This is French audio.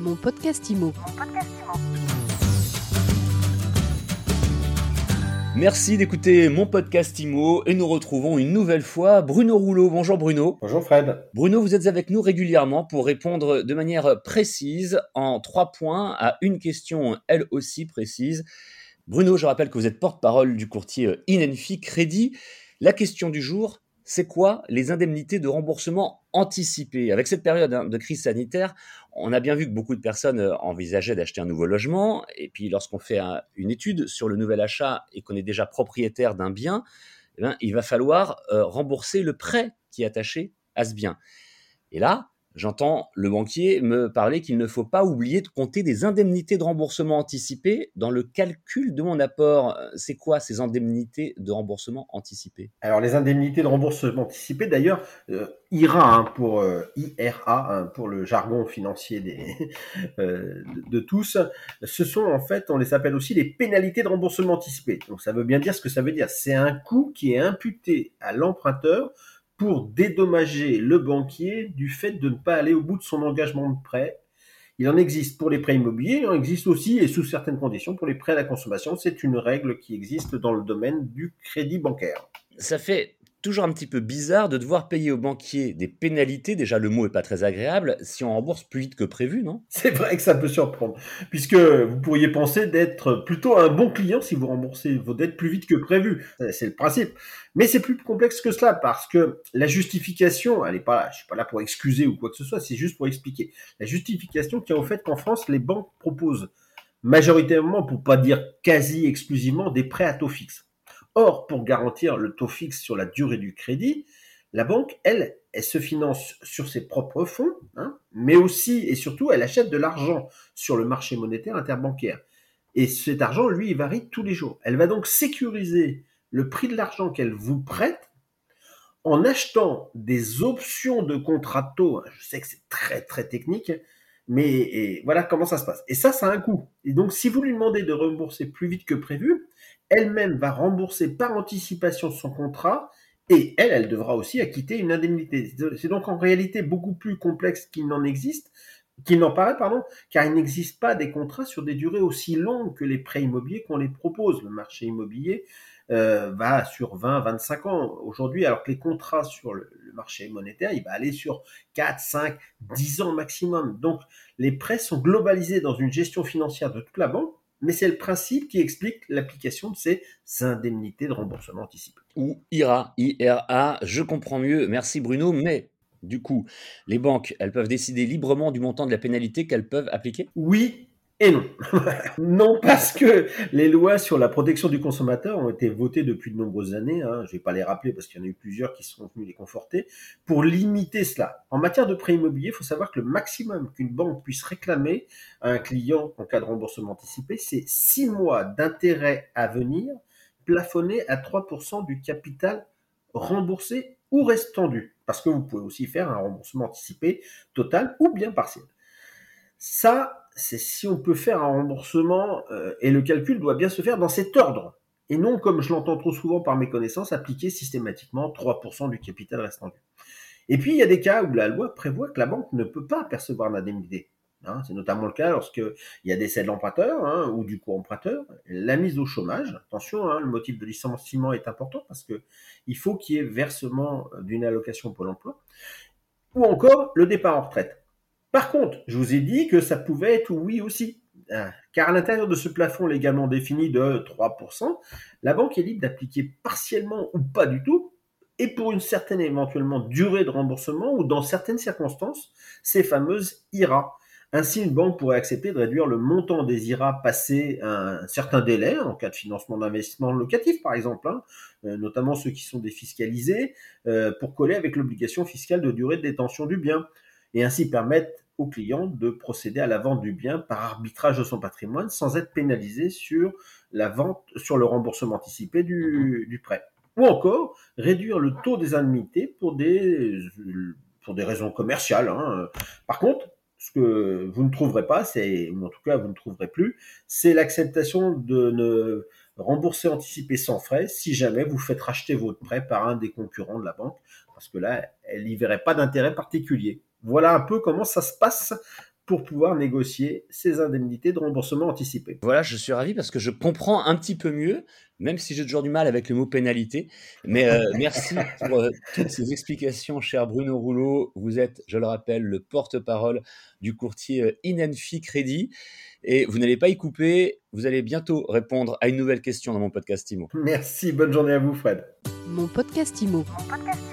Mon podcast IMO. Merci d'écouter mon podcast IMO et nous retrouvons une nouvelle fois Bruno Rouleau. Bonjour Bruno. Bonjour Fred. Bruno, vous êtes avec nous régulièrement pour répondre de manière précise en trois points à une question elle aussi précise. Bruno, je rappelle que vous êtes porte-parole du courtier Inenfi Crédit. La question du jour, c'est quoi les indemnités de remboursement anticipées Avec cette période hein, de crise sanitaire, on a bien vu que beaucoup de personnes euh, envisageaient d'acheter un nouveau logement. Et puis, lorsqu'on fait une étude sur le nouvel achat et qu'on est déjà propriétaire d'un bien, eh il va falloir euh, rembourser le prêt qui est attaché à ce bien. Et là, J'entends le banquier me parler qu'il ne faut pas oublier de compter des indemnités de remboursement anticipées dans le calcul de mon apport. C'est quoi ces indemnités de remboursement anticipées? Alors les indemnités de remboursement anticipées, d'ailleurs, euh, IRA hein, pour euh, IRA hein, pour le jargon financier euh, de, de, tous, ce sont en fait, on les appelle aussi les pénalités de remboursement anticipé. Donc ça veut bien dire ce que ça veut dire. C'est un coût qui est imputé à l'emprunteur pour dédommager le banquier du fait de ne pas aller au bout de son engagement de prêt. Il en existe pour les prêts immobiliers, il en existe aussi, et sous certaines conditions, pour les prêts à la consommation. C'est une règle qui existe dans le domaine du crédit bancaire. Ça fait toujours un petit peu bizarre de devoir payer au banquier des pénalités. Déjà, le mot est pas très agréable si on rembourse plus vite que prévu, non? C'est vrai que ça peut surprendre, puisque vous pourriez penser d'être plutôt un bon client si vous remboursez vos dettes plus vite que prévu. C'est le principe. Mais c'est plus complexe que cela, parce que la justification, elle est pas là, je suis pas là pour excuser ou quoi que ce soit, c'est juste pour expliquer. La justification tient au fait qu'en France, les banques proposent majoritairement, pour pas dire quasi exclusivement, des prêts à taux fixe. Or, pour garantir le taux fixe sur la durée du crédit, la banque, elle, elle se finance sur ses propres fonds, hein, mais aussi et surtout, elle achète de l'argent sur le marché monétaire interbancaire. Et cet argent, lui, il varie tous les jours. Elle va donc sécuriser le prix de l'argent qu'elle vous prête en achetant des options de contrat de taux. Je sais que c'est très très technique, mais voilà comment ça se passe. Et ça, ça a un coût. Et donc, si vous lui demandez de rembourser plus vite que prévu, elle-même va rembourser par anticipation son contrat et elle, elle devra aussi acquitter une indemnité. C'est donc en réalité beaucoup plus complexe qu'il n'en existe, qu'il n'en paraît, pardon, car il n'existe pas des contrats sur des durées aussi longues que les prêts immobiliers qu'on les propose. Le marché immobilier euh, va sur 20, 25 ans aujourd'hui, alors que les contrats sur le, le, marché monétaire, il va aller sur 4, 5, 10 ans maximum. Donc, les prêts sont globalisés dans une gestion financière de toute la banque mais c'est le principe qui explique l'application de ces indemnités de remboursement anticipé. Ou IRA, IRA, je comprends mieux, merci Bruno, mais du coup, les banques, elles peuvent décider librement du montant de la pénalité qu'elles peuvent appliquer? Oui, et non. non, parce que les lois sur la protection du consommateur ont été votées depuis de nombreuses années. Hein. Je ne vais pas les rappeler parce qu'il y en a eu plusieurs qui sont venus les conforter pour limiter cela. En matière de prêt immobilier, il faut savoir que le maximum qu'une banque puisse réclamer à un client en cas de remboursement anticipé, c'est six mois d'intérêt à venir plafonné à 3% du capital remboursé ou restant dû. Parce que vous pouvez aussi faire un remboursement anticipé total ou bien partiel. Ça, c'est si on peut faire un remboursement, euh, et le calcul doit bien se faire dans cet ordre, et non, comme je l'entends trop souvent par mes connaissances, appliquer systématiquement 3% du capital restant. Et puis, il y a des cas où la loi prévoit que la banque ne peut pas percevoir l'indemnité. Hein, c'est notamment le cas lorsqu'il y a décès de l'emprunteur hein, ou du co-emprunteur, la mise au chômage. Attention, hein, le motif de licenciement est important parce que il faut qu'il y ait versement d'une allocation Pôle emploi. Ou encore le départ en retraite. Par contre, je vous ai dit que ça pouvait être oui aussi. Car à l'intérieur de ce plafond légalement défini de 3%, la banque est libre d'appliquer partiellement ou pas du tout, et pour une certaine éventuellement durée de remboursement ou dans certaines circonstances, ces fameuses IRA. Ainsi, une banque pourrait accepter de réduire le montant des IRA passé un certain délai, en cas de financement d'investissement locatif par exemple, hein, euh, notamment ceux qui sont défiscalisés, euh, pour coller avec l'obligation fiscale de durée de détention du bien et ainsi permettre au client de procéder à la vente du bien par arbitrage de son patrimoine sans être pénalisé sur la vente, sur le remboursement anticipé du, du prêt. Ou encore réduire le taux des indemnités pour des, pour des raisons commerciales. Hein. Par contre, ce que vous ne trouverez pas, c'est, ou en tout cas vous ne trouverez plus, c'est l'acceptation de ne rembourser anticipé sans frais si jamais vous faites racheter votre prêt par un des concurrents de la banque, parce que là, elle n'y verrait pas d'intérêt particulier. Voilà un peu comment ça se passe pour pouvoir négocier ces indemnités de remboursement anticipé. Voilà, je suis ravi parce que je comprends un petit peu mieux, même si j'ai toujours du mal avec le mot pénalité. Mais euh, merci pour euh, toutes ces explications, cher Bruno Rouleau. Vous êtes, je le rappelle, le porte-parole du courtier euh, Inenfi Crédit. Et vous n'allez pas y couper, vous allez bientôt répondre à une nouvelle question dans mon podcast IMO. Merci, bonne journée à vous Fred. Mon podcast IMO. Mon podcast IMO.